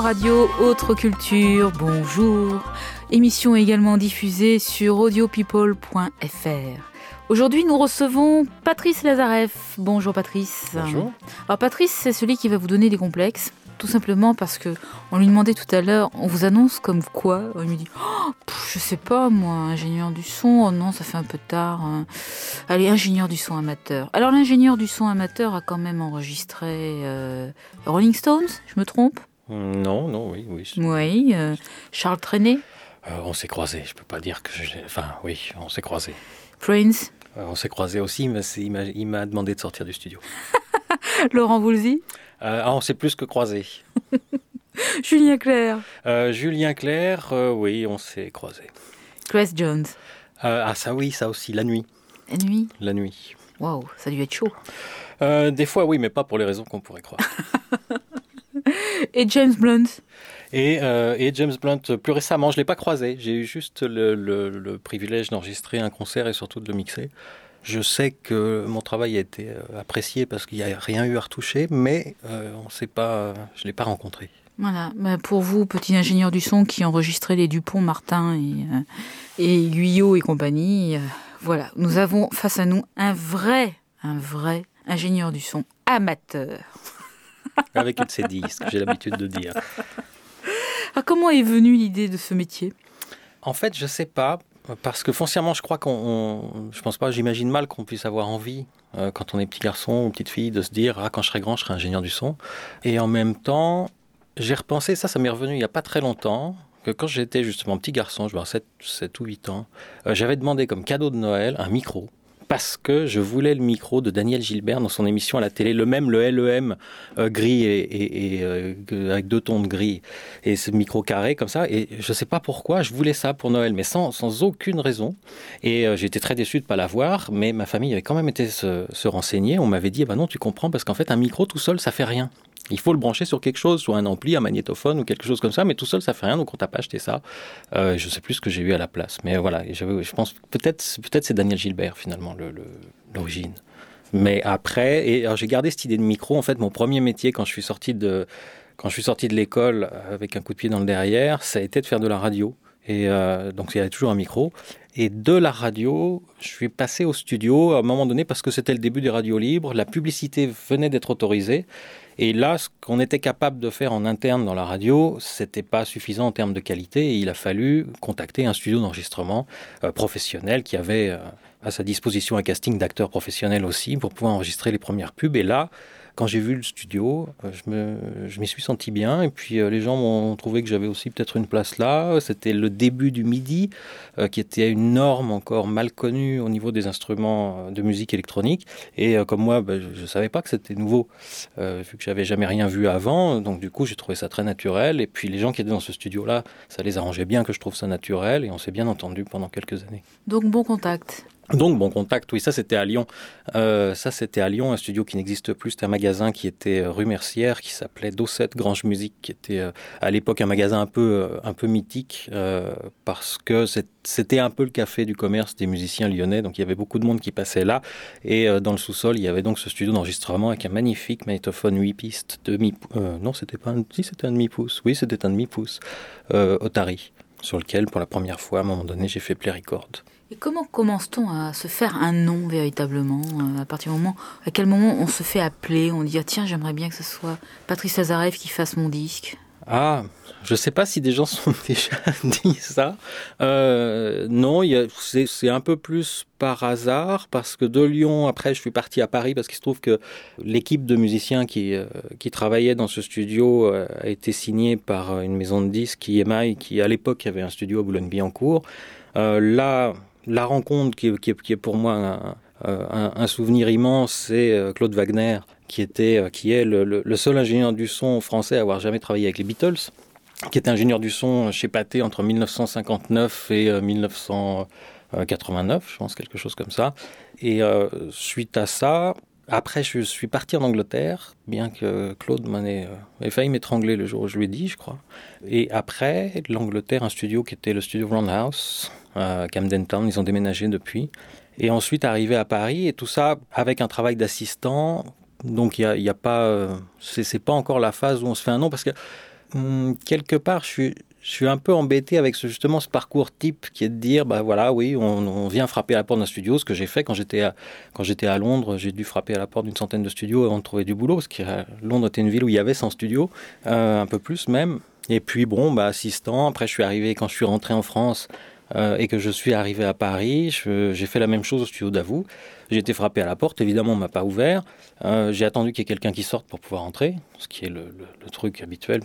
Radio, autre culture, bonjour. Émission également diffusée sur audiopeople.fr. Aujourd'hui, nous recevons Patrice Lazareff. Bonjour Patrice. Bonjour. Alors Patrice, c'est celui qui va vous donner des complexes. Tout simplement parce que on lui demandait tout à l'heure, on vous annonce comme quoi Il lui dit, oh, je sais pas moi, ingénieur du son. Oh non, ça fait un peu tard. Hein. Allez, ingénieur du son amateur. Alors l'ingénieur du son amateur a quand même enregistré euh, Rolling Stones, je me trompe? Non, non, oui, oui. Oui. Euh, Charles Trenet. Euh, on s'est croisés. Je peux pas dire que, enfin, oui, on s'est croisés. Prince. Euh, on s'est croisés aussi, mais il m'a demandé de sortir du studio. Laurent Voulzy ah, On s'est plus que croisés. Julien Clerc Julien Clerc, oui, on s'est croisés. Grace Jones Ah, ça oui, ça aussi, la nuit. La nuit La nuit. Waouh, ça a dû être chaud. des fois, oui, mais pas pour les raisons qu'on pourrait croire. Et James Blunt euh, et, James Blunt, plus récemment, je ne l'ai pas croisé. J'ai eu juste le, privilège d'enregistrer un concert et surtout de le mixer. Je sais que mon travail a été euh, apprécié parce qu'il n'y a rien eu à retoucher, mais euh, on sait pas, je ne l'ai pas rencontré. Voilà, bah, pour vous, petit ingénieur du son qui enregistrait les Dupont, Martin et, et Guyot et compagnie, voilà, nous avons face à nous un vrai, un vrai ingénieur du son amateur. Avec une ses disques, j'ai l'habitude de dire. Ah, comment est venue l'idée de ce métier? En fait, je ne sais pas. Parce que foncièrement, je crois qu'on. Je pense pas, j'imagine mal qu'on puisse avoir envie, euh, quand on est petit garçon ou petite fille, de se dire Ah, quand je serai grand, je serai ingénieur du son. Et en même temps, j'ai repensé, ça, ça m'est revenu il n'y a pas très longtemps, que quand j'étais justement petit garçon, je vois 7, 7 ou 8 ans, euh, j'avais demandé comme cadeau de Noël un micro parce que je voulais le micro de Daniel Gilbert dans son émission à la télé, le même, le LEM euh, gris et, euh, avec deux tons de gris et ce micro carré comme ça. Et je ne sais pas pourquoi, je voulais ça pour Noël, mais sans, sans aucune raison. Et euh, j'étais très déçu de ne pas l'avoir, mais ma famille avait quand même été se, se renseigner. On m'avait dit, bah non, tu comprends, parce qu'en fait, un micro tout seul, ça fait rien. Il faut le brancher sur quelque chose, soit un ampli, un magnétophone ou quelque chose comme ça, mais tout seul ça fait rien, donc on t'a pas acheté ça. Euh, je sais plus ce que j'ai eu à la place, mais voilà, je pense peut-être peut-être c'est Daniel Gilbert finalement l'origine. Mais après, et j'ai gardé cette idée de micro. En fait, mon premier métier quand je suis sorti de quand je suis sorti de l'école avec un coup de pied dans le derrière, ça a été de faire de la radio. Et euh, donc il y avait toujours un micro. Et de la radio, je suis passé au studio à un moment donné parce que c'était le début des radios libres. La publicité venait d'être autorisée. Et là, ce qu'on était capable de faire en interne dans la radio, c'était pas suffisant en termes de qualité. Et il a fallu contacter un studio d'enregistrement euh, professionnel qui avait euh, à sa disposition un casting d'acteurs professionnels aussi pour pouvoir enregistrer les premières pubs. Et là, quand j'ai vu le studio, euh, je, me, je m'y suis senti bien. Et puis euh, les gens m'ont trouvé que j'avais aussi peut-être une place là. C'était le début du MIDI, euh, qui était une norme encore mal connue au niveau des instruments de musique électronique. Et comme moi, ben, je ne savais pas que c'était nouveau, vu que j'avais jamais rien vu avant. Donc du coup, j'ai trouvé ça très naturel. Et puis les gens qui étaient dans ce studio-là, ça les arrangeait bien que je trouve ça naturel. Et on s'est bien entendu pendant quelques années. Donc bon contact. Donc bon contact, oui, ça c'était à Lyon. Euh, ça c'était à Lyon, un studio qui n'existe plus. C'était un magasin qui était euh, rue Mercière, qui s'appelait Dossette Grange Musique, qui était euh, à l'époque un magasin un peu un peu mythique parce que c'était un peu le café du commerce des musiciens lyonnais. Donc il y avait beaucoup de monde qui passait là. Et dans le sous-sol, il y avait donc ce studio d'enregistrement avec un magnifique magnétophone 8 pistes demi. non, c'était pas un, c'était un demi pouce. Oui, c'était un demi pouce Otari sur lequel pour la première fois à un moment donné j'ai fait Play Record. Et comment commence-t-on à se faire un nom véritablement euh, À partir du moment, à quel moment on se fait appeler On dit ah, tiens j'aimerais bien que ce soit Patrice Lazarev qui fasse mon disque? Ah, je ne sais pas si des gens sont déjà dit ça. Euh, non, c'est un peu plus par hasard parce que de Lyon, après, je suis parti à Paris parce qu'il se trouve que l'équipe de musiciens qui, euh, qui travaillait dans ce studio a été signée par une maison de disques, EMI, qui à l'époque avait un studio à Boulogne-Billancourt. là, la rencontre qui est, pour moi un, souvenir immense, c'est euh, Claude Wagner, qui, était, euh, qui est le, seul ingénieur du son français à avoir jamais travaillé avec les Beatles, qui était ingénieur du son chez Pathé entre 1959 et 1989, euh, je pense, quelque chose comme ça. Et suite à ça, après, je suis parti en Angleterre, bien que Claude m'en ait, failli m'étrangler le jour où je lui ai dit, je crois. Et après, l'Angleterre, un studio qui était le studio Roundhouse, Camden Town. Ils ont déménagé depuis. Et ensuite, arrivé à Paris, et tout ça avec un travail d'assistant. Donc, il n'y a, a, pas. Euh, c'est pas encore la phase où on se fait un nom, parce que hmm, quelque part, je suis, je suis un peu embêté avec ce, justement ce parcours type qui est de dire, bah voilà, oui, on, vient frapper à la porte d'un studio, ce que j'ai fait quand j'étais à, quand j'étais à Londres, j'ai dû frapper à la porte d'une centaine de studios avant de trouver du boulot, parce que Londres était une ville où il y avait 100 studios, euh, un peu plus même. Et puis bon, bah assistant. Après, je suis arrivé quand je suis rentré en France euh, et que je suis arrivé à Paris, j'ai fait la même chose au studio d'Avou. J'ai été frappé à la porte, évidemment, on m'a pas ouvert. Euh, j'ai attendu qu'il y ait quelqu'un qui sorte pour pouvoir entrer, ce qui est le truc habituel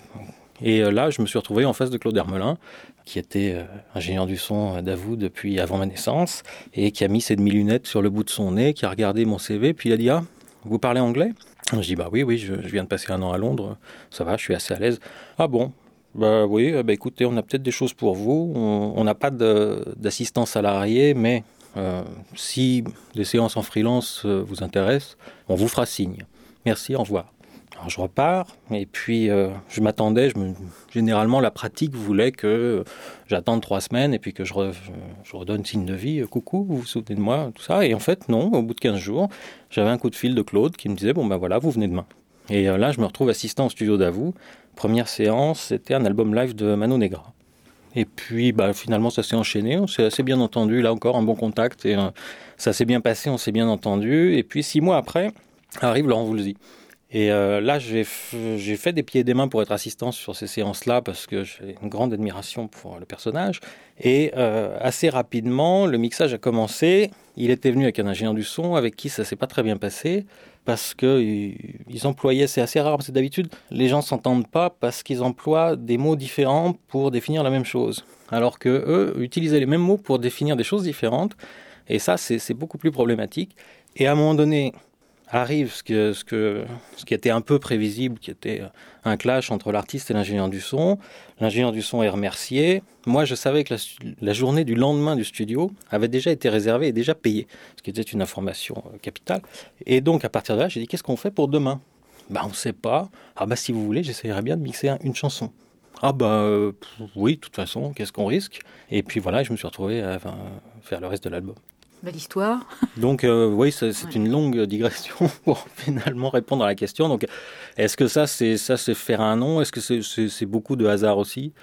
et euh, là, je me suis retrouvé en face de Claude Hermelin, qui était euh, ingénieur du son d'Avou depuis avant ma naissance, et qui a mis ses demi-lunettes sur le bout de son nez, qui a regardé mon CV, puis il a dit Ah, vous parlez anglais? Je dis Bah oui, oui, je, viens de passer un an à Londres, ça va, je suis assez à l'aise. Ah bon? Bah oui, bah écoutez, on a peut-être des choses pour vous. On n'a pas d'assistant salarié, mais euh, si des séances en freelance vous intéressent, on vous fera signe. Merci, au revoir. Alors je repars et puis euh, je m'attendais, me... généralement la pratique voulait que j'attende trois semaines et puis que je, je redonne signe de vie, euh, coucou, vous vous souvenez de moi, tout ça. Et en fait non, au bout de 15 jours, j'avais un coup de fil de Claude qui me disait bon ben voilà, vous venez demain. Et euh, là je me retrouve assistant au studio d'Avou. Première séance, c'était un album live de Mano Negra. Et puis bah, finalement ça s'est enchaîné, on s'est assez bien entendu, là encore un bon contact ça s'est bien passé, on s'est bien entendu. Et puis six mois après arrive Laurent Voulzy. Et euh, là, j'ai fait des pieds et des mains pour être assistant sur ces séances-là parce que j'ai une grande admiration pour le personnage. Et euh, assez rapidement, le mixage a commencé. Il était venu avec un ingénieur du son avec qui ça s'est pas très bien passé parce qu'ils employaient, c'est assez rare, c'est d'habitude, les gens s'entendent pas parce qu'ils emploient des mots différents pour définir la même chose. Alors que eux utilisaient les mêmes mots pour définir des choses différentes. Et ça, c'est beaucoup plus problématique. Et à un moment donné, arrive ce, que, ce, que, ce qui était un peu prévisible, qui était un clash entre l'artiste et l'ingénieur du son. L'ingénieur du son est remercié. Moi, je savais que la, journée du lendemain du studio avait déjà été réservée et déjà payée, ce qui était une information euh, capitale. Et donc, à partir de là, j'ai dit, qu'est-ce qu'on fait pour demain? Bah, On ne sait pas. Ah bah si vous voulez, j'essayerais bien de mixer une chanson. Ah bah oui, de toute façon, qu'est-ce qu'on risque? Et puis voilà, je me suis retrouvé à faire le reste de l'album. Belle histoire. Donc euh, oui, c'est une longue digression pour finalement répondre à la question. Donc, est-ce que ça, c'est ça, c'est faire un nom? Est-ce que c'est beaucoup de hasard aussi?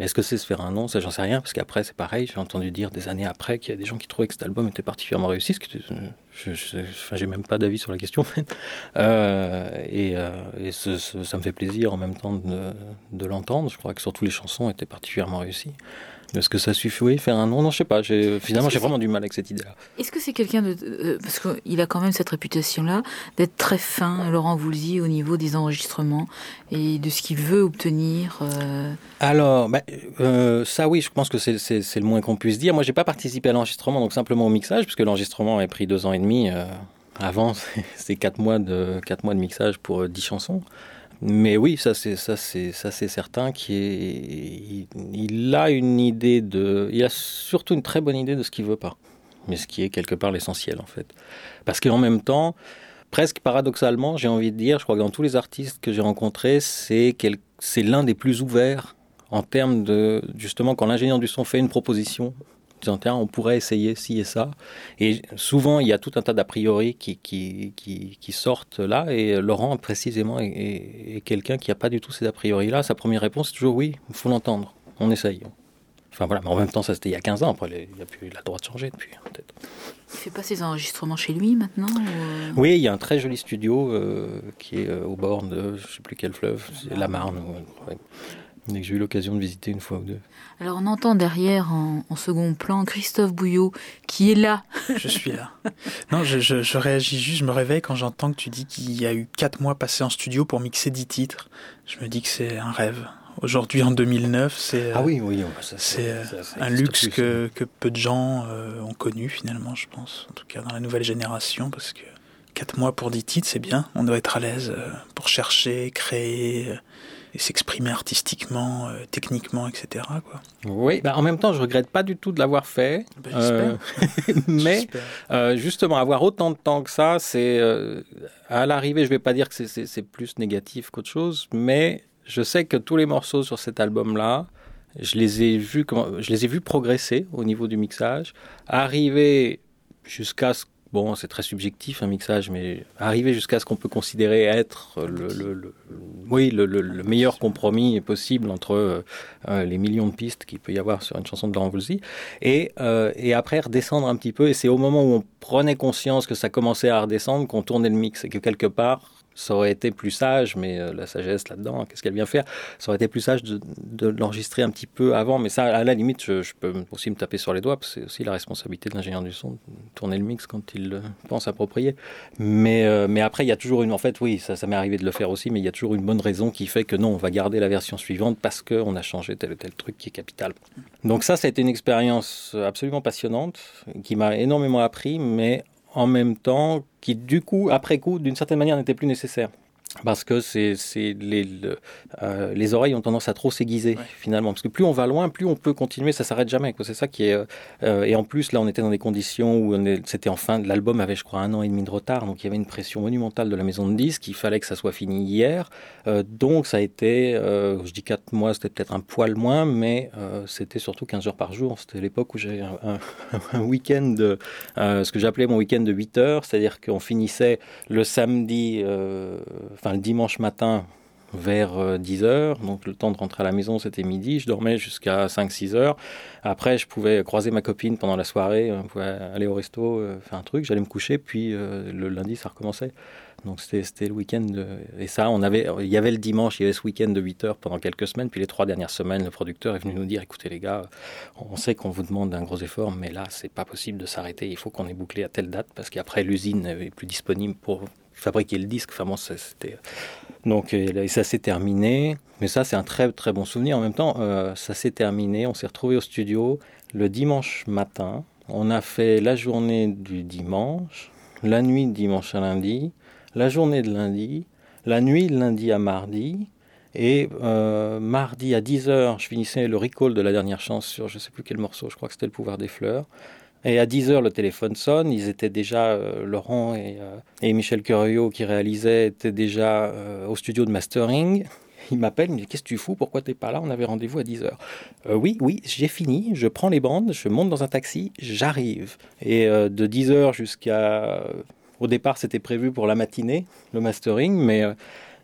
Est-ce que c'est se faire un nom? Ça, j'en sais rien, parce qu'après, c'est pareil. J'ai entendu dire des années après qu'il y a des gens qui trouvaient que cet album était particulièrement réussi. que je, j'ai même pas d'avis sur la question. euh, et, euh, et ça me fait plaisir en même temps de, de l'entendre. Je crois que surtout les chansons étaient particulièrement réussies. Est-ce que ça suffit Oui, faire un nom? Non, je sais pas. Finalement, j'ai vraiment du mal avec cette idée-là. Est-ce que c'est quelqu'un de. Euh, parce qu'il a quand même cette réputation-là d'être très fin, Laurent Voulzy, au niveau des enregistrements et de ce qu'il veut obtenir euh? Alors, bah, euh, ça, oui, je pense que c'est le moins qu'on puisse dire. Moi, j'ai pas participé à l'enregistrement, donc simplement au mixage, puisque l'enregistrement a pris deux ans et demi. avant, c'était quatre mois, de, quatre mois de mixage pour dix chansons. Mais oui, ça c'est ça c'est ça c'est certain qu'il il, a une idée de, il a surtout une très bonne idée de ce qu'il veut pas, mais ce qui est quelque part l'essentiel en fait, parce qu'en même temps, presque paradoxalement, j'ai envie de dire, je crois que dans tous les artistes que j'ai rencontrés, c'est c'est l'un des plus ouverts en termes de justement quand l'ingénieur du son fait une proposition on pourrait essayer ci et ça. Et souvent, il y a tout un tas d'a priori qui, qui, qui, sortent là. Et Laurent, précisément, est, quelqu'un qui n'a pas du tout ces a priori là. Sa première réponse, c'est toujours oui, il faut l'entendre. On essaye. Enfin voilà, mais en même temps, ça c'était il y a 15 ans. Après, il a plus la droit de changer depuis, peut-être. Il fait pas ses enregistrements chez lui maintenant euh? Oui, il y a un très joli studio euh, qui est euh, au bord de je sais plus quel fleuve, la Marne. J'ai eu l'occasion de visiter une fois ou deux. Alors on entend derrière en, second plan Christophe Bouillot qui est là. Je suis là. Non, je, je, réagis juste, je me réveille quand j'entends que tu dis qu'il y a eu quatre mois passés en studio pour mixer dix titres. Je me dis que c'est un rêve. Aujourd'hui, en 2009, c'est ah oui, oui, c'est un luxe que, que, peu de gens euh, ont connu finalement, je pense. En tout cas, dans la nouvelle génération, parce que quatre mois pour dix titres, c'est bien. On doit être à l'aise euh, pour chercher, créer euh, et s'exprimer artistiquement, euh, techniquement, etc. Quoi. Oui, bah en même temps, je regrette pas du tout de l'avoir fait. Euh, mais euh, justement, avoir autant de temps que ça, c'est à l'arrivée, je vais pas dire que c'est plus négatif qu'autre chose, mais je sais que tous les morceaux sur cet album-là, je les ai vus, je les ai vus progresser au niveau du mixage, arriver jusqu'à ce bon, c'est très subjectif un mixage, mais arriver jusqu'à ce qu'on peut considérer être le, oui, le, meilleur compromis possible entre les millions de pistes qu'il peut y avoir sur une chanson de Laurent Voulzy, et, et après redescendre un petit peu. Et c'est au moment où on prenait conscience que ça commençait à redescendre qu'on tournait le mix et que quelque part ça aurait été plus sage, mais euh, la sagesse là-dedans, qu'est-ce qu'elle vient faire? Ça aurait été plus sage de, l'enregistrer un petit peu avant, mais ça, à la limite, je, peux aussi me taper sur les doigts, parce que c'est aussi la responsabilité de l'ingénieur du son de tourner le mix quand il pense approprié. Mais, euh, après, il y a toujours une. En fait, oui, ça m'est arrivé de le faire aussi, mais il y a toujours une bonne raison qui fait que non, on va garder la version suivante parce qu'on a changé tel ou tel truc qui est capital. Donc, ça, ça a été une expérience absolument passionnante, qui m'a énormément appris, mais en même temps qui, du coup, après coup, d'une certaine manière, n'était plus nécessaire parce que c'est, les, euh, les oreilles ont tendance à trop s'aiguiser finalement. Parce que plus on va loin, plus on peut continuer, ça s'arrête jamais. C'est ça qui est. Euh, euh, et en plus, là, on était dans des conditions où c'était en fin. L'album avait, je crois, un an et demi de retard, donc il y avait une pression monumentale de la maison de disques. Il fallait que ça soit fini hier. donc ça a été, je dis 4 mois, c'était peut-être un poil moins, mais c'était surtout 15 heures par jour. C'était l'époque où j'avais un, un, week-end, ce que j'appelais mon week-end de 8 heures, c'est-à-dire qu'on finissait le samedi enfin le dimanche matin vers 10 euh, donc le temps de rentrer à la maison c'était midi, je dormais jusqu'à 5-6 heures. Après je pouvais croiser ma copine pendant la soirée, aller au resto, euh, faire un truc, j'allais me coucher, puis euh, le lundi ça recommençait. Donc c'était le week-end. Et ça, on avait, il y avait le dimanche, il y avait ce week-end de 8 heures pendant quelques semaines. Puis les trois dernières semaines, le producteur est venu nous dire écoutez les gars, on sait qu'on vous demande un gros effort, mais là, c'est pas possible de s'arrêter. Il faut qu'on ait bouclé à telle date parce qu'après, l'usine n'est plus disponible pour fabriquer le disque. Enfin c'était. Donc ça s'est terminé. Mais ça, c'est un très très bon souvenir. En même temps, euh, ça s'est terminé. On s'est retrouvé au studio le dimanche matin. On a fait la journée du dimanche, la nuit de dimanche à lundi, la journée de lundi, la nuit de lundi à mardi. Et euh, mardi à 10h, je finissais le recall de la dernière chance sur je ne sais plus quel morceau, je crois que c'était Le pouvoir des fleurs. Et à 10 heures, le téléphone sonne. Ils étaient déjà, euh, Laurent et, euh, Michel Curiot qui réalisaient, étaient déjà euh, au studio de mastering. Il m'appelle, il me dit Qu'est-ce que tu fous? Pourquoi tu n'es pas là? On avait rendez-vous à 10 heures. oui, oui, j'ai fini. Je prends les bandes, je monte dans un taxi, j'arrive. Et de 10 heures jusqu'à. Au départ, c'était prévu pour la matinée, le mastering, mais.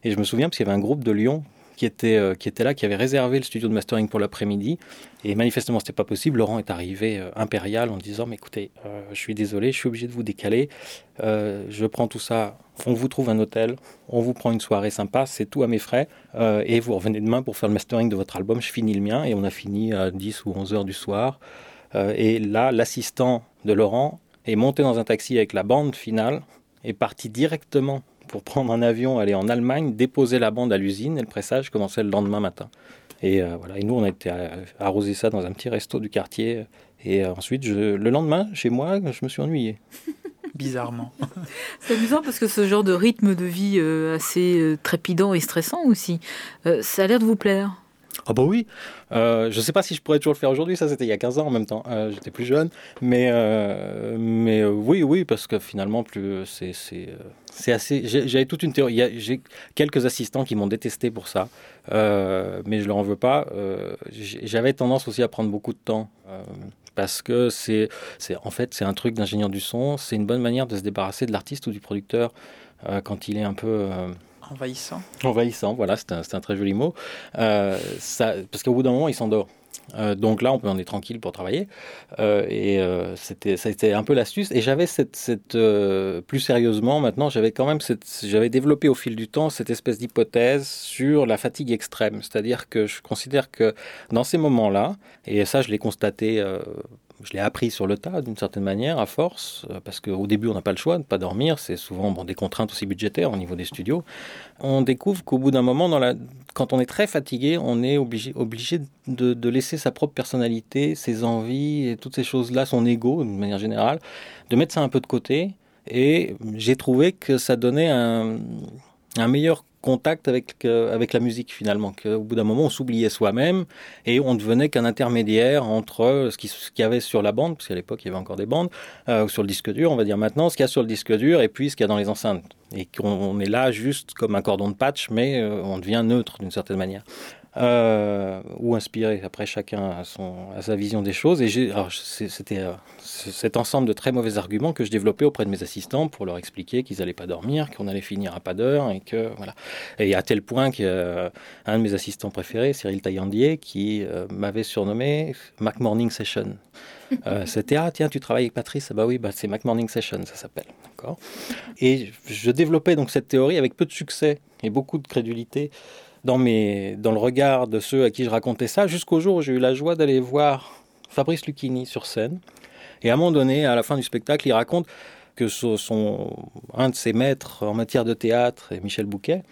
et je me souviens parce qu'il y avait un groupe de Lyon qui était, euh, qui était là, qui avait réservé le studio de mastering pour l'après-midi. Et manifestement, c'était pas possible. Laurent est arrivé euh, impérial en disant Mais écoutez, euh, je suis désolé, je suis obligé de vous décaler. je prends tout ça, on vous trouve un hôtel, on vous prend une soirée sympa, c'est tout à mes frais. et vous revenez demain pour faire le mastering de votre album. Je finis le mien. Et on a fini à 10 ou 11 heures du soir. et là, l'assistant de Laurent est monté dans un taxi avec la bande finale est parti directement pour prendre un avion, aller en Allemagne, déposer la bande à l'usine et le pressage commençait le lendemain matin. Et euh, voilà. Et nous, on a été arroser ça dans un petit resto du quartier. Et euh, ensuite, le lendemain, chez moi, je me suis ennuyé. Bizarrement. C'est amusant parce que ce genre de rythme de vie euh, assez trépidant et stressant aussi, ça a l'air de vous plaire. Ah bah oui, euh, je sais pas si je pourrais toujours le faire aujourd'hui, ça c'était il y a 15 ans en même temps, euh, j'étais plus jeune, mais, euh, mais oui, oui, parce que finalement plus c'est, c'est, assez... J'avais toute une théorie, j'ai quelques assistants qui m'ont détesté pour ça, mais je leur en veux pas. J'avais tendance aussi à prendre beaucoup de temps. parce que c'est, c'est en fait c'est un truc d'ingénieur du son, c'est une bonne manière de se débarrasser de l'artiste ou du producteur quand il est un peu Envahissant. Envahissant, voilà, c'est un, un, très joli mot. Euh, ça, parce qu'au bout d'un moment, il s'endort. Euh, donc là, on peut en être tranquille pour travailler. Euh, et euh, c'était, été un peu l'astuce. Et j'avais cette, cette euh, plus sérieusement, maintenant, j'avais quand même j'avais développé au fil du temps cette espèce d'hypothèse sur la fatigue extrême. C'est-à-dire que je considère que dans ces moments-là, et ça, je l'ai constaté je l'ai appris sur le tas d'une certaine manière, à force, euh, parce qu'au début on n'a pas le choix de ne pas dormir, c'est souvent des contraintes aussi budgétaires au niveau des studios. On découvre qu'au bout d'un moment, dans la... quand on est très fatigué, on est obligé, obligé de, de, laisser sa propre personnalité, ses envies et toutes ces choses-là, son ego de manière générale, de mettre ça un peu de côté. Et j'ai trouvé que ça donnait un, un meilleur contact avec, euh, avec la musique finalement, qu'au bout d'un moment on s'oubliait soi-même et on devenait qu'un intermédiaire entre ce qu'il y avait sur la bande, parce qu'à l'époque il y avait encore des bandes, euh, sur le disque dur on va dire maintenant, ce qu'il y a sur le disque dur et puis ce qu'il y a dans les enceintes. Et qu'on est là juste comme un cordon de patch, mais euh, on devient neutre d'une certaine manière. Euh, ou inspiré. Après, chacun a, son, a sa vision des choses. Et c'était euh, cet ensemble de très mauvais arguments que je développais auprès de mes assistants pour leur expliquer qu'ils n'allaient pas dormir, qu'on allait finir à pas d'heure, et que voilà. Et à tel point qu'un de mes assistants préférés, Cyril Taillandier, qui m'avait surnommé Mac Morning Session. c'était ah tiens tu travailles avec Patrice bah oui bah c'est Mac Morning Session ça s'appelle d'accord et je développais donc cette théorie avec peu de succès et beaucoup de crédulité dans, le regard de ceux à qui je racontais ça, jusqu'au jour où j'ai eu la joie d'aller voir Fabrice Lucchini sur scène. Et à un moment donné, à la fin du spectacle, il raconte que son, un de ses maîtres en matière de théâtre est Michel Bouquet,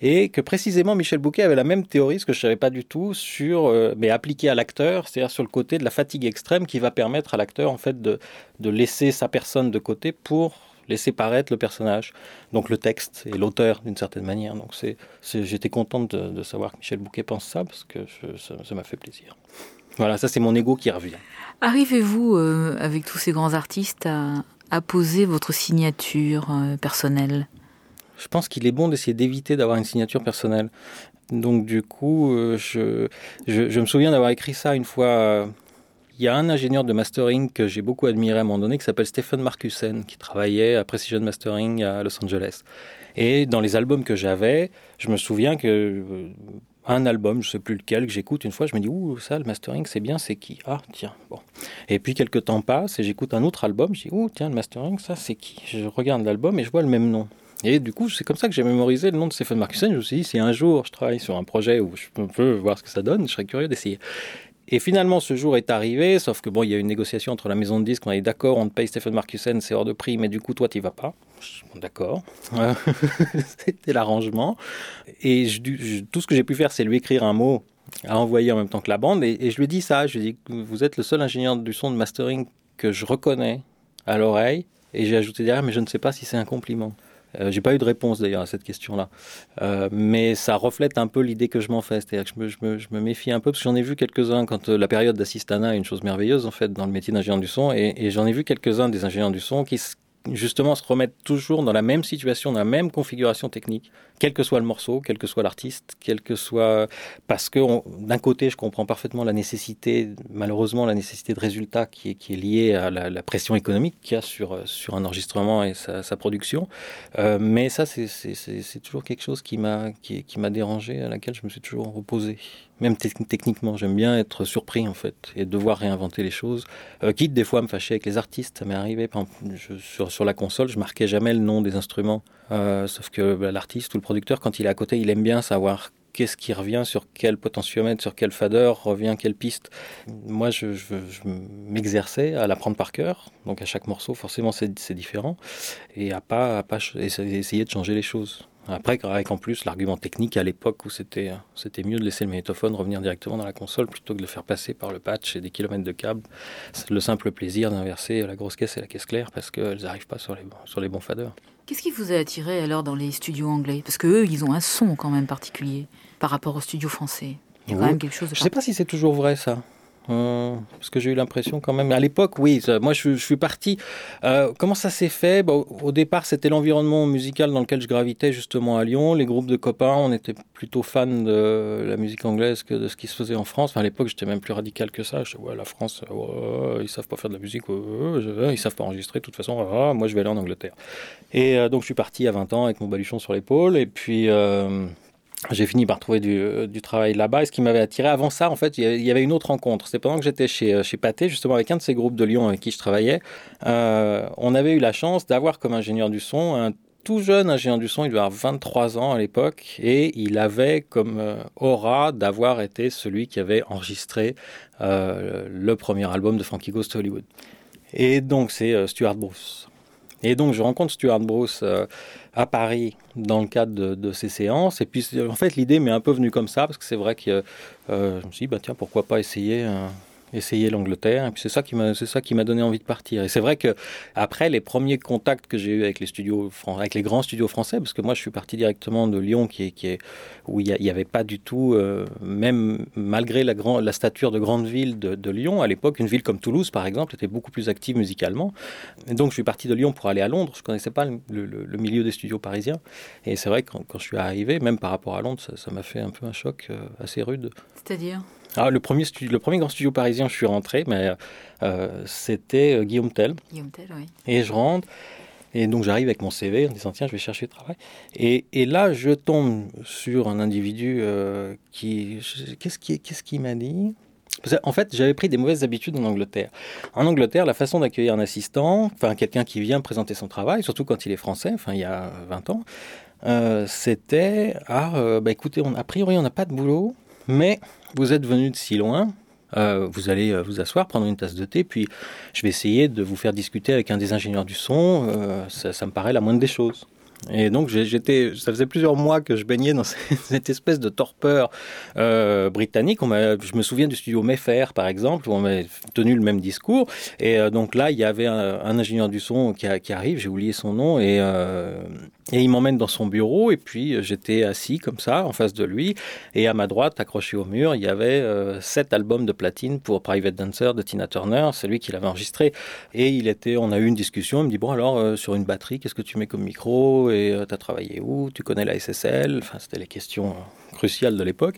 et que précisément Michel Bouquet avait la même théorie, ce que je ne savais pas du tout, sur, euh, mais appliquée à l'acteur, c'est-à-dire sur le côté de la fatigue extrême qui va permettre à l'acteur en fait de, de laisser sa personne de côté pour laisser paraître le personnage, donc le texte et l'auteur d'une certaine manière. Donc c'est, j'étais contente de, savoir que Michel Bouquet pense ça parce que ça, m'a fait plaisir. Voilà, ça c'est mon ego qui revient. Arrivez-vous, euh, avec tous ces grands artistes, à, poser votre signature euh, personnelle? Je pense qu'il est bon d'essayer d'éviter d'avoir une signature personnelle. Donc du coup, euh, je, je, je, me souviens d'avoir écrit ça une fois il y a un ingénieur de mastering que j'ai beaucoup admiré à un moment donné qui s'appelle Stephen Markusen, qui travaillait à Precision Mastering à Los Angeles. Et dans les albums que j'avais, je me souviens que euh, un album, je sais plus lequel, que j'écoute une fois, je me dis ouh ça le mastering c'est bien, c'est qui? Ah tiens bon. Et puis quelques temps passent et j'écoute un autre album, je dis ouh tiens le mastering ça c'est qui? Je regarde l'album et je vois le même nom. Et du coup, c'est comme ça que j'ai mémorisé le nom de Stephen Markusen. Je me suis dit, si un jour je travaille sur un projet où je peux voir ce que ça donne, je serais curieux d'essayer. Et finalement, ce jour est arrivé, sauf que bon, il y a une négociation entre la maison de disques, on est d'accord, on te paye Stephen Marcusen, c'est hors de prix, mais du coup, toi, tu vas pas. D'accord. C'était l'arrangement. Et je, tout ce que j'ai pu faire, c'est lui écrire un mot à envoyer en même temps que la bande. Et, je lui ai dit ça, je lui ai dit, vous êtes le seul ingénieur du son de mastering que je reconnais à l'oreille. Et j'ai ajouté derrière, mais je ne sais pas si c'est un compliment. Euh, j'ai pas eu de réponse d'ailleurs à cette question-là, euh, mais ça reflète un peu l'idée que je m'en fais, c'est-à-dire que je me, méfie un peu parce que j'en ai vu quelques-uns quand euh, la période d'assistanat est une chose merveilleuse en fait dans le métier d'ingénieur du son, et, et j'en ai vu quelques-uns des ingénieurs du son qui, justement se remettre toujours dans la même situation, dans la même configuration technique, quel que soit le morceau, quel que soit l'artiste, quel que soit... Parce que d'un côté, je comprends parfaitement la nécessité, malheureusement, la nécessité de résultat qui est, liée à la, pression économique qu'il y a sur, sur un enregistrement et sa, production. Euh, mais ça, c'est toujours quelque chose qui m'a qui, dérangé, à laquelle je me suis toujours opposé même techniquement, j'aime bien être surpris en fait et devoir réinventer les choses. Euh, quitte des fois à me fâcher avec les artistes, ça m'est arrivé. sur, sur, la console, je marquais jamais le nom des instruments, euh, sauf que bah, l'artiste ou le producteur, quand il est à côté, il aime bien savoir qu'est-ce qui revient sur quel potentiomètre, sur quel fader, revient quelle piste. Moi, je, m'exerçais à l'apprendre par cœur, donc à chaque morceau, forcément, c'est différent, et à pas, à pas essayer de changer les choses. Après, avec en plus l'argument technique à l'époque où c'était c'était mieux de laisser le magnétophone revenir directement dans la console plutôt que de le faire passer par le patch et des kilomètres de câbles. C'est le simple plaisir d'inverser la grosse caisse et la caisse claire parce qu'elles n'arrivent pas sur les, sur les bons faders. Qu'est-ce qui vous a attiré alors dans les studios anglais? Parce qu'eux, ils ont un son quand même particulier par rapport aux studios français. Il y a quand même quelque chose de Je ne sais pas si c'est toujours vrai ça. Euh, parce que j'ai eu l'impression quand même. À l'époque, oui, moi je, suis parti. Euh, comment ça s'est fait? Au départ, c'était l'environnement musical dans lequel je gravitais justement à Lyon. Les groupes de copains, on était plutôt fans de la musique anglaise que de ce qui se faisait en France. à l'époque, j'étais même plus radical que ça. Je disais, ouais, la France, ouais, ils savent pas faire de la musique, ouais, ils savent pas enregistrer. De toute façon, moi je vais aller en Angleterre. Et euh, donc je suis parti à 20 ans avec mon baluchon sur l'épaule. Et puis j'ai fini par trouver du, euh, du travail là-bas. Et ce qui m'avait attiré avant ça, en fait, il y avait une autre rencontre. C'est pendant que j'étais chez, euh, chez Pathé, justement avec un de ces groupes de Lyon avec qui je travaillais, euh, on avait eu la chance d'avoir comme ingénieur du son un tout jeune ingénieur du son, il devait avoir 23 ans à l'époque, et il avait comme aura d'avoir été celui qui avait enregistré le premier album de Frankie Ghost Hollywood. Et donc c'est Stuart Bruce. Et donc je rencontre Stuart Bruce à Paris dans le cadre de, ces séances. Et puis, en fait, l'idée m'est un peu venue comme ça, parce que c'est vrai que euh, je me suis dit, bah, tiens, pourquoi pas essayer essayer l'Angleterre. Et puis c'est ça qui m'a, c'est ça qui m'a donné envie de partir. Et c'est vrai que après les premiers contacts que j'ai eu avec les studios, avec les grands studios français, parce que moi je suis parti directement de Lyon, qui est, qui est où il n'y avait pas du tout, euh, même malgré la, grand, la stature de grande ville de, Lyon, à l'époque, une ville comme Toulouse par exemple était beaucoup plus active musicalement. Et donc je suis parti de Lyon pour aller à Londres. Je connaissais pas le, milieu des studios parisiens. Et c'est vrai que quand, quand, je suis arrivé, même par rapport à Londres, ça m'a fait un peu un choc euh, assez rude. C'est-à-dire? Ah, le, premier studio, le premier grand studio parisien où je suis rentré, mais euh, c'était euh, Guillaume Tell. Guillaume Tell, oui. Et je rentre, et donc j'arrive avec mon CV en disant tiens, je vais chercher du travail. Et, et là, je tombe sur un individu euh, qui. Qu'est-ce qu'il m'a dit? En fait, j'avais pris des mauvaises habitudes en Angleterre. En Angleterre, la façon d'accueillir un assistant, enfin quelqu'un qui vient présenter son travail, surtout quand il est français, enfin il y a 20 ans, c'était ah bah écoutez, on, a priori on n'a pas de boulot, mais vous êtes venu de si loin, euh, vous allez euh, vous asseoir, prendre une tasse de thé, puis je vais essayer de vous faire discuter avec un des ingénieurs du son. Euh, ça, ça, me paraît la moindre des choses. Et donc j'étais, ça faisait plusieurs mois que je baignais dans cette espèce de torpeur euh, britannique. Je me souviens du studio Mayfair par exemple où on m'a tenu le même discours. Et euh, donc là il y avait un, ingénieur du son qui, arrive, j'ai oublié son nom. Et euh, et il m'emmène dans son bureau. Et puis j'étais assis comme ça en face de lui. Et à ma droite accroché au mur il y avait sept albums de platine pour Private Dancer de Tina Turner, c'est lui qui l'avait enregistré. Et il était, on a eu une discussion, il me dit bon alors sur une batterie qu'est-ce que tu mets comme micro? Et euh, tu as travaillé où? Tu connais la SSL Enfin, c'était les questions cruciales de l'époque.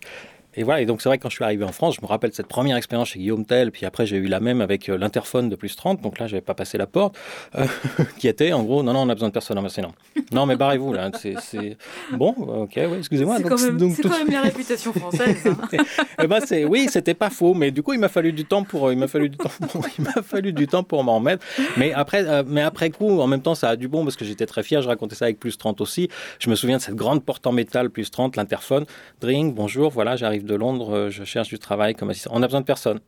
Et voilà, et donc c'est vrai que quand je suis arrivé en France, je me rappelle cette première expérience chez Guillaume Tell, puis après j'ai eu la même avec euh, l'interphone de plus 30, donc là j'avais pas passé la porte, euh, qui était en gros, non, non, on a besoin de personne, non, mais non. Non, mais barrez-vous là, c'est... Bon, ok, oui, excusez-moi. C'est quand, même, donc, quand même la réputation française. Hein. eh ben, c'est, oui, c'était pas faux, mais du coup il m'a fallu du temps pour, il m'a fallu du temps pour, il m'a fallu du temps pour m'en remettre. Mais après, euh, mais après coup, en même temps, ça a du bon parce que j'étais très fier, je racontais ça avec plus 30 aussi. Je me souviens de cette grande porte en métal plus 30, l'interphone, drink, bonjour, voilà, j'arrive de Londres, je cherche du travail comme assistant. On a besoin de personne.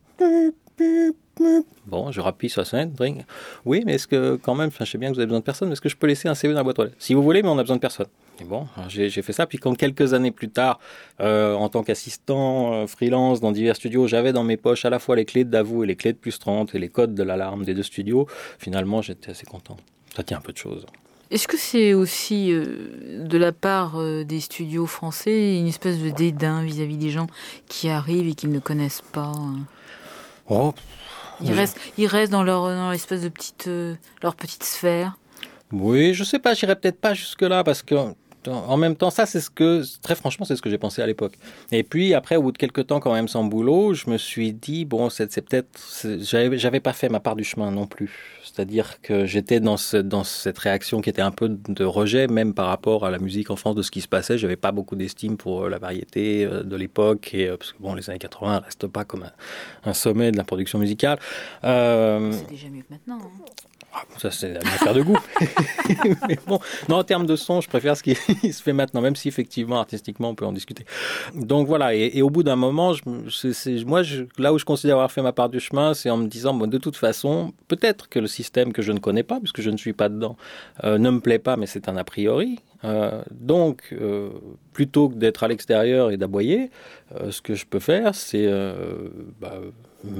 Bon, je rappuie sur la sonnette, drink. Oui, mais est-ce que quand même, je sais bien que vous avez besoin de personne, est-ce que je peux laisser un CV dans la boîte aux lettres? Si vous voulez, mais on a besoin de personne. Et bon, j'ai fait ça. Puis quand quelques années plus tard, euh, en tant qu'assistant euh, freelance dans divers studios, j'avais dans mes poches à la fois les clés de Davou et les clés de plus 30 et les codes de l'alarme des deux studios, finalement, j'étais assez content. Ça tient un peu de choses. Est-ce que c'est aussi euh, de la part euh, des studios français une espèce de dédain vis-à-vis des gens qui arrivent et qui ne connaissent pas hein? Oh, ils, restent, ils restent dans leur, dans espèce de petite, euh, leur petite sphère. Oui, je sais pas, j'irai peut-être pas jusque-là parce que en même temps, ça, c'est ce que, très franchement, c'est ce que j'ai pensé à l'époque. Et puis, après, au bout de quelques temps, quand même, sans boulot, je me suis dit, bon, c'est peut-être, j'avais pas fait ma part du chemin non plus. C'est-à-dire que j'étais dans, dans cette réaction qui était un peu de rejet, même par rapport à la musique en France, de ce qui se passait. J'avais pas beaucoup d'estime pour euh, la variété euh, de l'époque, et euh, parce que bon, les années 80 restent pas comme un, sommet de la production musicale. C'est déjà mieux que maintenant. Hein. Ah, ça, c'est une affaire de goût. mais bon, non, en termes de son, je préfère ce qui se fait maintenant, même si effectivement, artistiquement, on peut en discuter. Donc voilà, et, au bout d'un moment, moi, là où je considère avoir fait ma part du chemin, c'est en me disant, bon, de toute façon, peut-être que le système que je ne connais pas, puisque je ne suis pas dedans, euh, ne me plaît pas, mais c'est un a priori. Euh, donc, euh, plutôt que d'être à l'extérieur et d'aboyer, ce que je peux faire, c'est bah,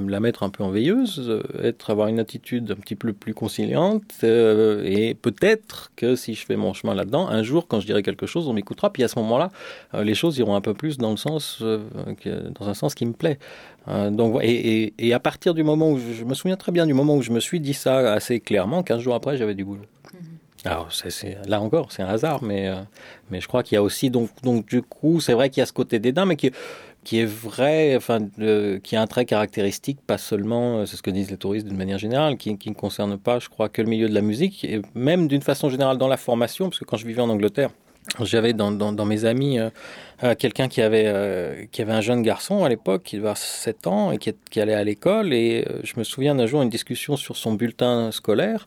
la mettre un peu en veilleuse, être, avoir une attitude un petit peu plus conciliante, euh, et peut-être que si je fais mon chemin là-dedans, un jour, quand je dirai quelque chose, on m'écoutera, puis à ce moment-là, euh, les choses iront un peu plus dans le sens, euh, dans un sens qui me plaît. Euh, donc, et, et, et, à partir du moment où je, je, me souviens très bien du moment où je me suis dit ça assez clairement, 15 jours après, j'avais du boulot. Mm-hmm. Alors, c'est, là encore, c'est un hasard, mais, euh, mais je crois qu'il y a aussi, donc, donc du coup, c'est vrai qu'il y a ce côté dédain, mais qui, qui est vrai, enfin, qui a un trait caractéristique, pas seulement, euh, c'est ce que disent les touristes d'une manière générale, qui, qui, ne concerne pas, je crois, que le milieu de la musique, et même d'une façon générale dans la formation, parce que quand je vivais en Angleterre, j'avais dans, dans, mes amis euh, euh, quelqu'un qui avait euh, qui avait un jeune garçon à l'époque qui avoir 7 ans et qui, allait à l'école et je me souviens d'un jour une discussion sur son bulletin scolaire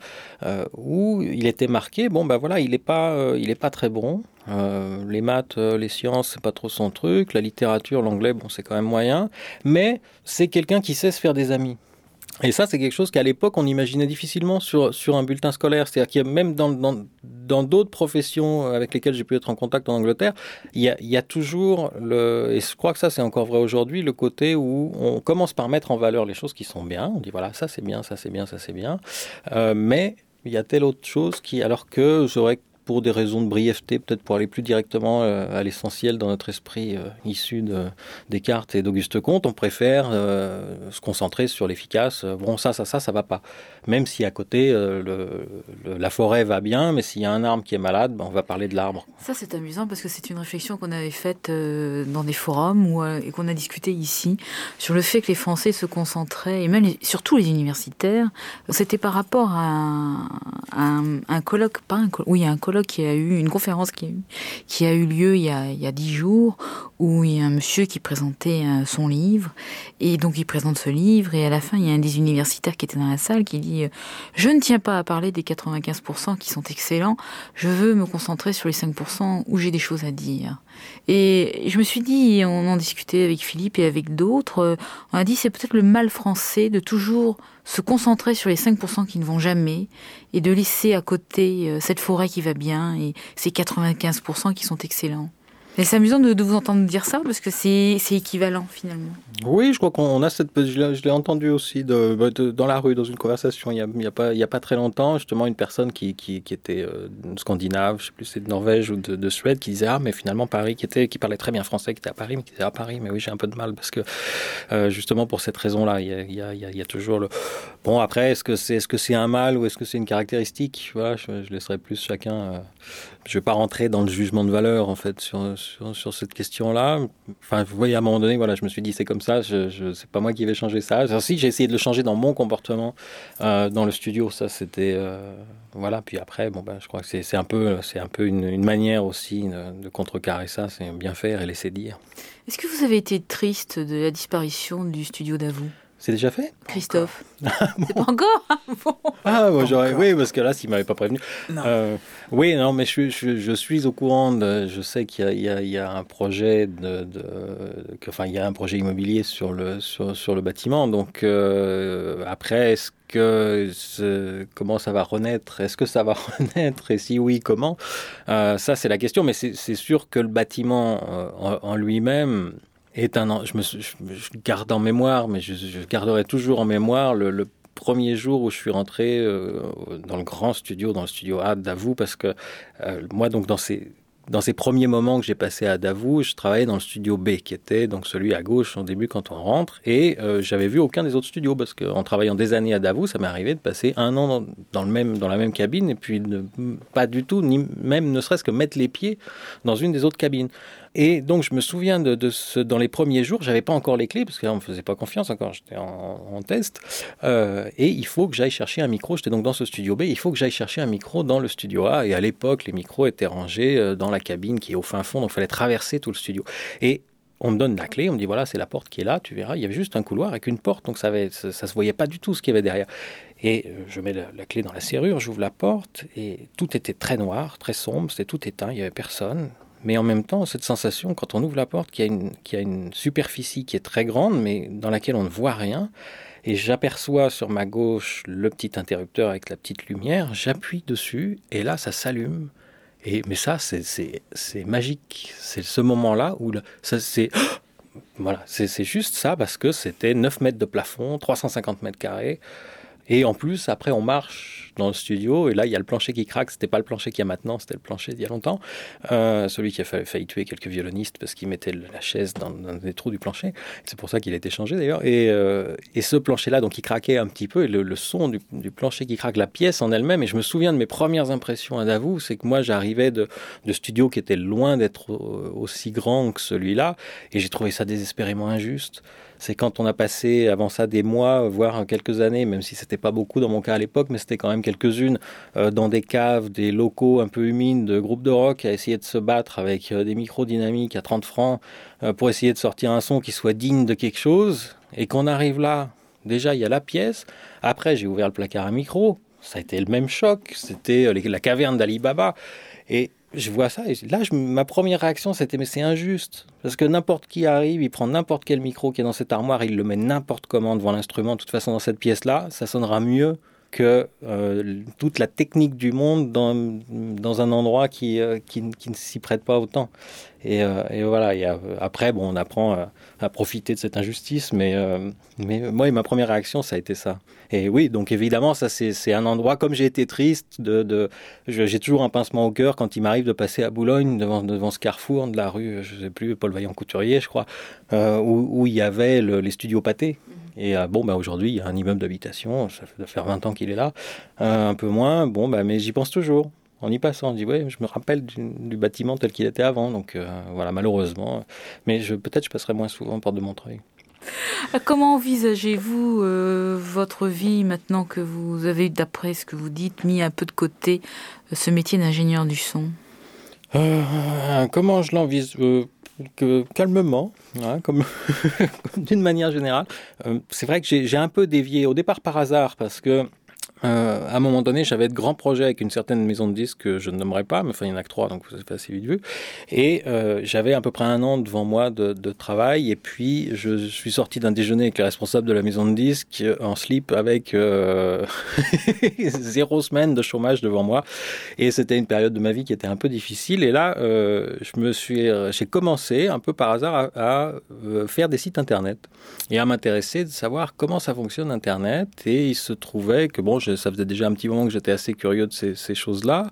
où il était marqué bon ben voilà il est pas il pas très bon les maths les sciences c'est pas trop son truc la littérature l'anglais bon c'est quand même moyen mais c'est quelqu'un qui sait se faire des amis Et ça, c'est quelque chose qu'à l'époque, on imaginait difficilement sur, sur un bulletin scolaire. C'est-à-dire qu'il y a même dans, dans, d'autres professions avec lesquelles j'ai pu être en contact en Angleterre, il y a, il y a toujours, le, et je crois que ça c'est encore vrai aujourd'hui, le côté où on commence par mettre en valeur les choses qui sont bien. On dit voilà, ça c'est bien, ça c'est bien, ça c'est bien. Euh, mais il y a telle autre chose qui, alors que j'aurais pour des raisons de brièveté, peut-être pour aller plus directement euh, à l'essentiel dans notre esprit euh, issu de Descartes et d'Auguste Comte, on préfère euh, se concentrer sur l'efficace. Bon, ça, ça, ça, ça va pas. Même si à côté, la forêt va bien, mais s'il y a un arbre qui est malade, ben, on va parler de l'arbre. Ça, c'est amusant parce que c'est une réflexion qu'on avait faite dans des forums ou, et qu'on a discuté ici sur le fait que les Français se concentraient, et même surtout les universitaires, c'était par rapport à, un colloque, pas un colloque, oui, un colloque qui a eu, une conférence qui a eu, lieu il y a, il y a dix jours, où il y a un monsieur qui présentait euh, son livre, et donc il présente ce livre, et à la fin, il y a un des universitaires qui était dans la salle qui dit euh, Je ne tiens pas à parler des 95% qui sont excellents, je veux me concentrer sur les 5% où j'ai des choses à dire. Et je me suis dit, on en discutait avec Philippe et avec d'autres, euh, on a dit c'est peut-être le mal français de toujours se concentrer sur les 5% qui ne vont jamais et de laisser à côté euh, cette forêt qui va bien et ces 95% qui sont excellents. C'est amusant de, vous entendre dire ça parce que c'est équivalent finalement. Oui, je crois qu'on a cette. Je l'ai entendu aussi bah, dans la rue, dans une conversation il n'y a, a, pas, très longtemps, justement, une personne qui, était euh, scandinave, je sais plus, c'est de Norvège ou de, de, Suède, qui disait Ah, mais finalement, Paris, qui, parlait très bien français, qui était à Paris, mais qui disait À Paris, mais oui, j'ai un peu de mal parce que euh, justement pour cette raison-là, il y a, toujours le. Bon, après, est-ce que c'est est -ce c'est un mal ou est-ce que c'est une caractéristique? Voilà, je, laisserai plus chacun. Euh, je ne vais pas rentrer dans le jugement de valeur, en fait, sur, sur cette question-là. Enfin, vous voyez, à un moment donné, voilà, je me suis dit, c'est comme ça, je, je, c'est pas moi qui vais changer ça. Si, j'ai essayé de le changer dans mon comportement euh, dans le studio, ça, c'était. Euh, voilà, puis après, bon, ben, je crois que c'est, un peu, un peu une, une manière aussi de, de contrecarrer ça, c'est bien faire et laisser dire. Est-ce que vous avez été triste de la disparition du studio d'Avou? C'est déjà fait? Christophe. C'est pas encore Ah, moi j'aurais. Oui, parce que là, s'il m'avait pas prévenu. Euh, oui, non, mais je, je, je, suis au courant. De, je sais qu'il y, y, y, a un projet de, de que, enfin, il y a un projet immobilier sur le sur, sur le bâtiment. Donc euh, après, est-ce que comment ça va renaître? Est-ce que ça va renaître? Et si oui, comment? Euh, Ça, c'est la question. Mais c'est sûr que le bâtiment euh, en, en lui-même Je garde en mémoire, mais je, garderai toujours en mémoire le, premier jour où je suis rentré euh, dans le grand studio, dans le studio A d'Avou, parce que euh, moi, donc, dans ces premiers moments que j'ai passés à Davou, je travaillais dans le studio B, qui était donc celui à gauche au début quand on rentre, et euh, j'avais vu aucun des autres studios parce qu'en travaillant des années à Davou, ça m'est arrivé de passer un an dans la même cabine et puis de, pas du tout, ni même ne serait-ce que mettre les pieds dans une des autres cabines. Et donc, je me souviens de, ce, dans les premiers jours, j'avais pas encore les clés parce qu'on me faisait pas confiance encore, j'étais en, test. Euh, et il faut que j'aille chercher un micro. J'étais donc dans ce studio B. Il faut que j'aille chercher un micro dans le studio A. Et à l'époque, les micros étaient rangés euh, dans la cabine qui est au fin fond, donc il fallait traverser tout le studio. Et on me donne la clé, on me dit voilà, c'est la porte qui est là, tu verras. Il y avait juste un couloir avec une porte, donc ça, avait, ça se voyait pas du tout ce qu'il y avait derrière. Et euh, je mets la, la, clé dans la serrure, j'ouvre la porte et tout était très noir, très sombre, c'était tout éteint, il y avait personne mais en même temps, cette sensation, quand on ouvre la porte, qu'il y, a une, qu'il y a une superficie qui est très grande, mais dans laquelle on ne voit rien, et j'aperçois sur ma gauche le petit interrupteur avec la petite lumière, j'appuie dessus, et là, ça s'allume. Et, mais ça, c'est, magique. C'est ce moment-là où le, ça, c'est... Voilà, c'est juste ça, parce que c'était 9 mètres de plafond, 350 mètres carrés. Et en plus, après, on marche dans le studio, et là, il y a le plancher qui craque. C'était pas le plancher qu'il y a maintenant, c'était le plancher d'il y a longtemps. Euh, celui qui a failli, tuer quelques violonistes parce qu'il mettait la chaise dans, dans des trous du plancher. C'est pour ça qu'il a été changé d'ailleurs. Et, euh, ce plancher-là, donc, il craquait un petit peu, et le, son du, plancher qui craque, la pièce en elle-même. Et je me souviens de mes premières impressions à Davou, c'est que moi, j'arrivais de, de studios qui étaient loin d'être aussi grands que celui-là, et j'ai trouvé ça désespérément injuste c'est quand on a passé avant ça des mois, voire quelques années, même si c'était pas beaucoup dans mon cas à l'époque, mais c'était quand même quelques-unes euh, dans des caves, des locaux un peu humides de groupes de rock à essayer de se battre avec euh, des micros dynamiques à 30 francs euh, pour essayer de sortir un son qui soit digne de quelque chose. Et qu'on arrive là, déjà il y a la pièce. Après j'ai ouvert le placard à micro, ça a été le même choc. C'était la caverne d'Ali Baba et je vois ça et là, ma première réaction, c'était mais c'est injuste. Parce que n'importe qui arrive, il prend n'importe quel micro qui est dans cette armoire, il le met n'importe comment devant l'instrument. De toute façon, dans cette pièce-là, ça sonnera mieux euh, toute la technique du monde dans, un endroit qui, euh, qui, ne s'y prête pas autant. Et, euh, et voilà, et après, bon, on apprend à, profiter de cette injustice, mais, mais moi, ma première réaction, ça a été ça. Et oui, donc évidemment, ça, c'est un endroit, comme j'ai été triste, de, de j'ai toujours un pincement au cœur quand il m'arrive de passer à Boulogne, devant, ce carrefour de la rue, je sais plus, Paul Vaillant-Couturier, je crois, où, il y avait les studios pâtés. Et euh, bon, bah, aujourd'hui, il y a un immeuble d'habitation, ça fait faire 20 ans qu'il est là, euh, un peu moins, bon, bah, mais j'y pense toujours. En y passant, on dit, ouais, je me rappelle du, bâtiment tel qu'il était avant, donc euh, voilà, malheureusement. Mais peut-être je passerai moins souvent porte de Montreuil. Comment envisagez-vous votre vie maintenant que vous avez, d'après ce que vous dites, mis un peu de côté ce métier d'ingénieur du son? Comment je l'envisage que, calmement, hein, comme d'une manière générale. Euh, c'est vrai que j'ai un peu dévié au départ par hasard parce que euh, à un moment donné, j'avais de grands projets avec une certaine maison de disques que je ne nommerai pas, mais enfin, il y en a que trois, donc avez assez vite vu. Et euh, j'avais à peu près un an devant moi de, travail, et puis je, suis sorti d'un déjeuner avec le responsable de la maison de disques en slip avec euh, zéro semaine de chômage devant moi. Et c'était une période de ma vie qui était un peu difficile. Et là, euh, je j'ai commencé un peu par hasard à, à faire des sites internet et à m'intéresser de savoir comment ça fonctionne Internet. Et il se trouvait que bon, ça faisait déjà un petit moment que j'étais assez curieux de ces, choses-là.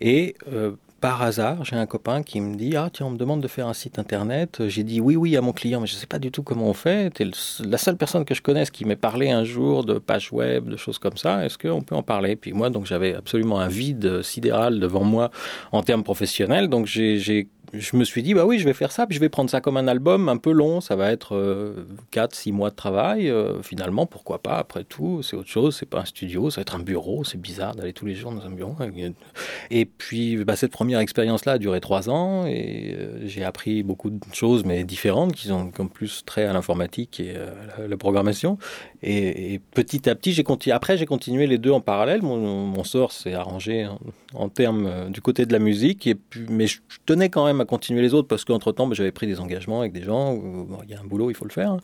Et euh, par hasard, j'ai un copain qui me dit Ah, tiens, on me demande de faire un site internet. J'ai dit oui, oui à mon client, mais je ne sais pas du tout comment on fait. Tu la seule personne que je connaisse qui m'ait parlé un jour de page web, de choses comme ça. Est-ce qu'on peut en parler? Puis moi, donc j'avais absolument un vide sidéral devant moi en termes professionnels. Donc j'ai je me suis dit, bah oui, je vais faire ça, puis je vais prendre ça comme un album un peu long, ça va être 4-6 euh, mois de travail. Euh, finalement, pourquoi pas, après tout, c'est autre chose, c'est pas un studio, ça va être un bureau, c'est bizarre d'aller tous les jours dans un bureau. Et puis, bah, cette première expérience-là a duré 3 ans, et euh, j'ai appris beaucoup de choses, mais différentes, qui sont comme plus très à l'informatique et à la, programmation. Et, petit à petit, j'ai continué. Après, j'ai continué les deux en parallèle. Mon, sort s'est arrangé en, termes du côté de la musique, mais je tenais quand même à continuer les autres parce qu'entre-temps, bah, j'avais pris des engagements avec des gens. Il y a un boulot, il faut le faire.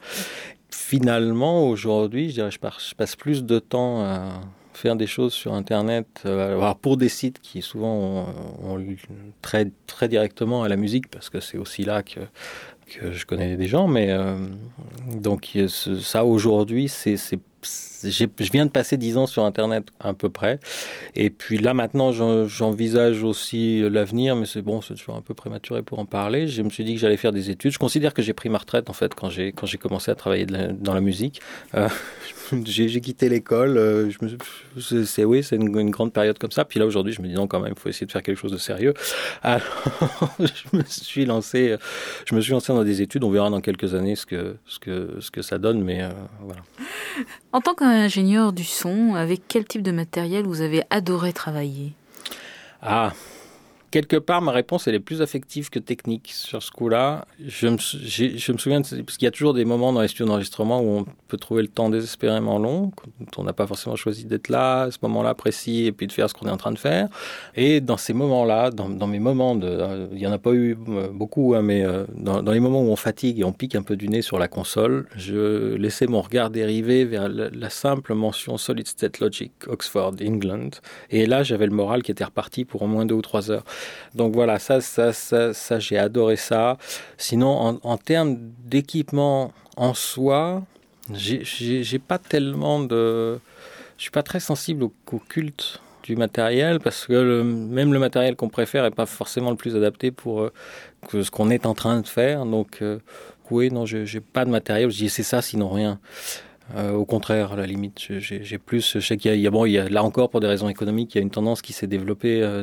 Finalement, aujourd'hui, je, dirais, je, passe plus de temps à faire des choses sur Internet, euh, pour des sites qui souvent ont, très, très directement à la musique, parce que c'est aussi là que, que je connais des gens. Mais euh, donc ça, aujourd'hui, c'est je viens de passer 10 ans sur Internet à peu près. Et puis là, maintenant, j'envisage aussi l'avenir, mais c'est bon, c'est toujours un peu prématuré pour en parler. Je me suis dit que j'allais faire des études. Je considère que j'ai pris ma retraite, en fait, quand j'ai, quand j'ai commencé à travailler dans la musique. Euh, j'ai, quitté l'école. Euh, c'est, oui, c'est une, grande période comme ça. Puis là, aujourd'hui, je me dis non, quand même, il faut essayer de faire quelque chose de sérieux. Alors, je me suis lancé, je me suis lancé dans des études. On verra dans quelques années ce que, ce que, ce que ça donne, mais euh, voilà. En tant qu'ingénieur du son, avec quel type de matériel vous avez adoré travailler? Ah, quelque part, ma réponse, elle est plus affective que technique sur ce coup-là. Je me, souviens, de, parce qu'il y a toujours des moments dans les studios d'enregistrement où on peut trouver le temps désespérément long, quand on n'a pas forcément choisi d'être là, à ce moment-là précis, et puis de faire ce qu'on est en train de faire. Et dans ces moments-là, dans, mes moments de... Il n'y en a pas eu euh, beaucoup, hein, mais euh, dans, dans, les moments où on fatigue et on pique un peu du nez sur la console, je laissais mon regard dériver vers la, la simple mention Solid State Logic, Oxford, England. Et là, j'avais le moral qui était reparti pour au moins deux ou trois heures. Donc voilà, ça, ça, ça, ça j'ai adoré ça. Sinon, en, termes d'équipement en soi, j'ai pas tellement de. Je suis pas très sensible au, culte du matériel parce que même le matériel qu'on préfère n'est pas forcément le plus adapté pour euh, ce qu'on est en train de faire. Donc, euh, oui, non, j'ai pas de matériel. Je dis c'est ça, sinon rien. Euh, au contraire, à la limite, j'ai plus. Je sais qu'il y, a, bon, il y a là encore pour des raisons économiques, il y a une tendance qui s'est développée euh,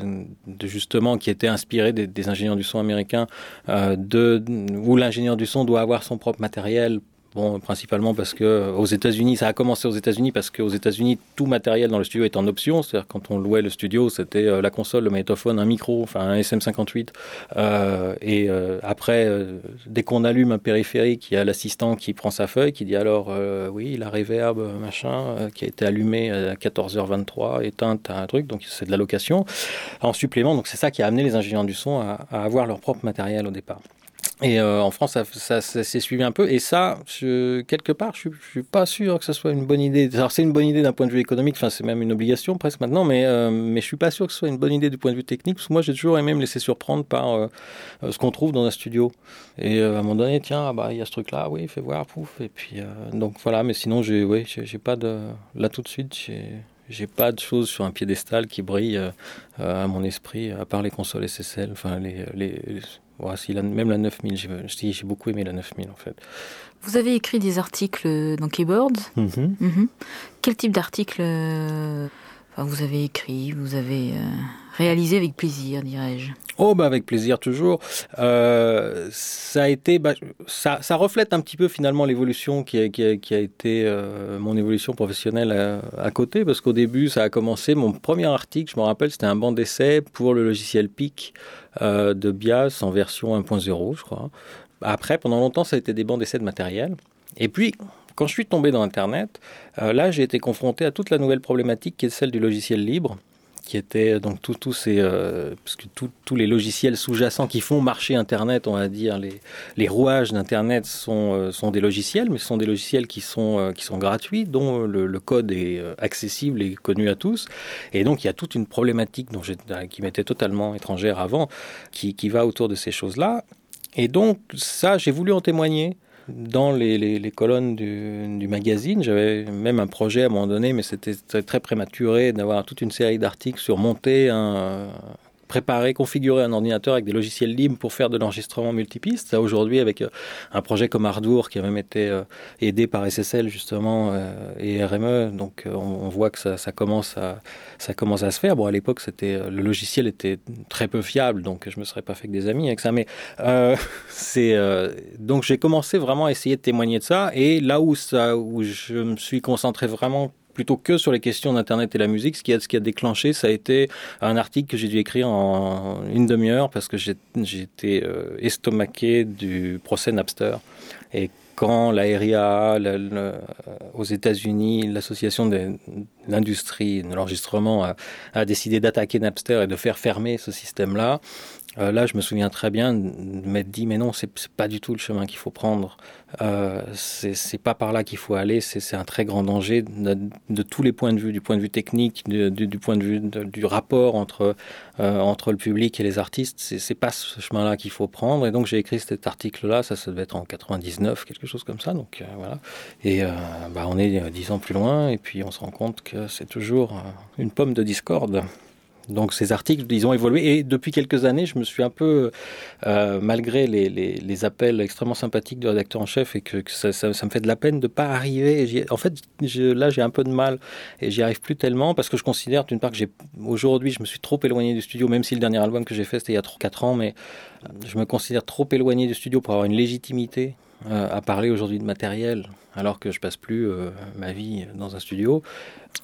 justement qui était inspirée des, ingénieurs du son américains, euh, de où l'ingénieur du son doit avoir son propre matériel Bon, principalement parce que euh, aux États-Unis, ça a commencé aux États-Unis parce qu'aux États-Unis, tout matériel dans le studio est en option. C'est-à-dire quand on louait le studio, c'était euh, la console, le magnétophone, un micro, enfin un SM58. Euh, et après, dès qu'on allume un périphérique, il y a l'assistant qui prend sa feuille, qui dit alors oui, la reverb, machin, qui a été allumée à 14h23, éteinte à un truc, donc c'est de la location en supplément. Donc c'est ça qui a amené les ingénieurs du son à avoir leur propre matériel au départ. Et euh, en France, ça, s'est suivi un peu. Et ça, quelque part, je, je suis pas sûr que ce soit une bonne idée. Alors, c'est une bonne idée d'un point de vue économique. Enfin, c'est même une obligation presque maintenant. Mais, euh, mais je suis pas sûr que ce soit une bonne idée du point de vue technique. Parce que moi, j'ai toujours aimé me laisser surprendre par euh, ce qu'on trouve dans un studio. Et à un moment donné, tiens, ah bah, il y a ce truc-là. Oui, fais voir, pouf. Et puis, donc voilà. Mais sinon, j'ai, oui, j'ai pas de. Là, tout de suite, j'ai j'ai pas de choses sur un piédestal qui brille euh, à mon esprit, à part les consoles SSL, enfin les, les, la, même la 9000, j'ai beaucoup aimé la 9000 en fait. Vous avez écrit des articles dans Keyboard. Mm -hmm. Mm -hmm. Quel type d'articles euh, vous avez écrit, vous avez euh, réalisé avec plaisir, dirais-je Oh, bah avec plaisir toujours. Euh, ça a été, bah, ça, reflète un petit peu finalement l'évolution qui a, été euh, mon évolution professionnelle à, à côté, parce qu'au début, ça a commencé. Mon premier article, je me rappelle, c'était un banc d'essai pour le logiciel PIC de BIAS en version 1.0, je crois. Après, pendant longtemps, ça a été des bancs d'essai de matériel. Et puis, quand je suis tombé dans Internet, euh, là, j'ai été confronté à toute la nouvelle problématique qui est celle du logiciel libre qui étaient donc tous ces euh, tous les logiciels sous-jacents qui font marcher Internet, on va dire les, rouages d'Internet sont euh, sont des logiciels, mais ce sont des logiciels qui sont euh, gratuits, dont le, code est accessible et connu à tous. Et donc il y a toute une problématique dont qui m'était totalement étrangère avant, qui va autour de ces choses-là. Et donc ça, j'ai voulu en témoigner dans les, les, colonnes du, du magazine. J'avais même un projet à un moment donné, mais c'était très, très prématuré d'avoir toute une série d'articles sur monter un préparer, configurer un ordinateur avec des logiciels libres pour faire de l'enregistrement multipiste. Aujourd'hui, avec euh, un projet comme Ardour, qui a même été euh, aidé par SSL, justement, euh, et RME, donc on, voit que ça, commence à, ça commence à se faire. Bon, à l'époque, c'était le logiciel était très peu fiable, donc je me serais pas fait que des amis avec ça, mais c'est donc j'ai commencé vraiment à essayer de témoigner de ça, et là où ça, où je me suis concentré vraiment plutôt que sur les questions d'Internet et la musique. Ce qui a, ce qui a déclenché, ça a été un article que j'ai dû écrire en une demi-heure parce que été euh, estomaqué du procès Napster. Et quand la le, aux États-Unis, l'association de l'industrie de l'enregistrement a, a, décidé d'attaquer Napster et de faire fermer ce système-là, euh, là, je me souviens très bien de m'être dit, mais non, c'est pas du tout le chemin qu'il faut prendre. Euh, c'est pas par là qu'il faut aller. C'est un très grand danger de, tous les points de vue, du point de vue technique, du, point de vue du rapport entre euh, entre le public et les artistes. C'est pas ce chemin-là qu'il faut prendre. Et donc j'ai écrit cet article-là. Ça, ça devait être en 99, quelque chose comme ça. Donc euh, voilà. Et bah, on est dix ans plus loin, et puis on se rend compte que c'est toujours une pomme de discorde. Donc ces articles, ils ont évolué et depuis quelques années, je me suis un peu, euh, malgré les, les, appels extrêmement sympathiques du rédacteur en chef et que, ça, ça, me fait de la peine de pas arriver. En fait, là, j'ai un peu de mal et j'y arrive plus tellement parce que je considère d'une part que aujourd'hui, je me suis trop éloigné du studio, même si le dernier album que j'ai fait c'était il y a 3-4 ans, mais je me considère trop éloigné du studio pour avoir une légitimité euh, à parler aujourd'hui de matériel alors que je passe plus euh, ma vie dans un studio.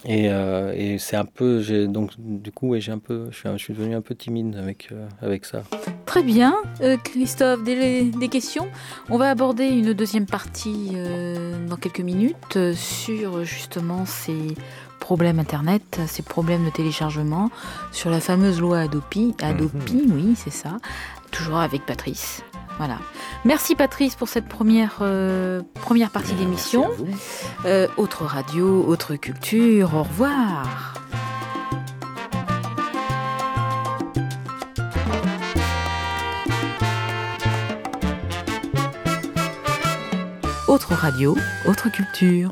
Et, euh, et c'est un peu donc du coup j'ai un peu je suis, je suis devenu un peu timide avec euh, avec ça. Très bien. Euh, Christophe des, des questions? On va aborder une deuxième partie euh, dans quelques minutes sur justement ces problèmes internet ces problèmes de téléchargement sur la fameuse loi Adopi Adopi -hmm. oui c'est ça toujours avec Patrice voilà. Merci Patrice pour cette première, euh, première partie d'émission. Euh, autre radio, autre culture, au revoir. Autre radio, autre culture.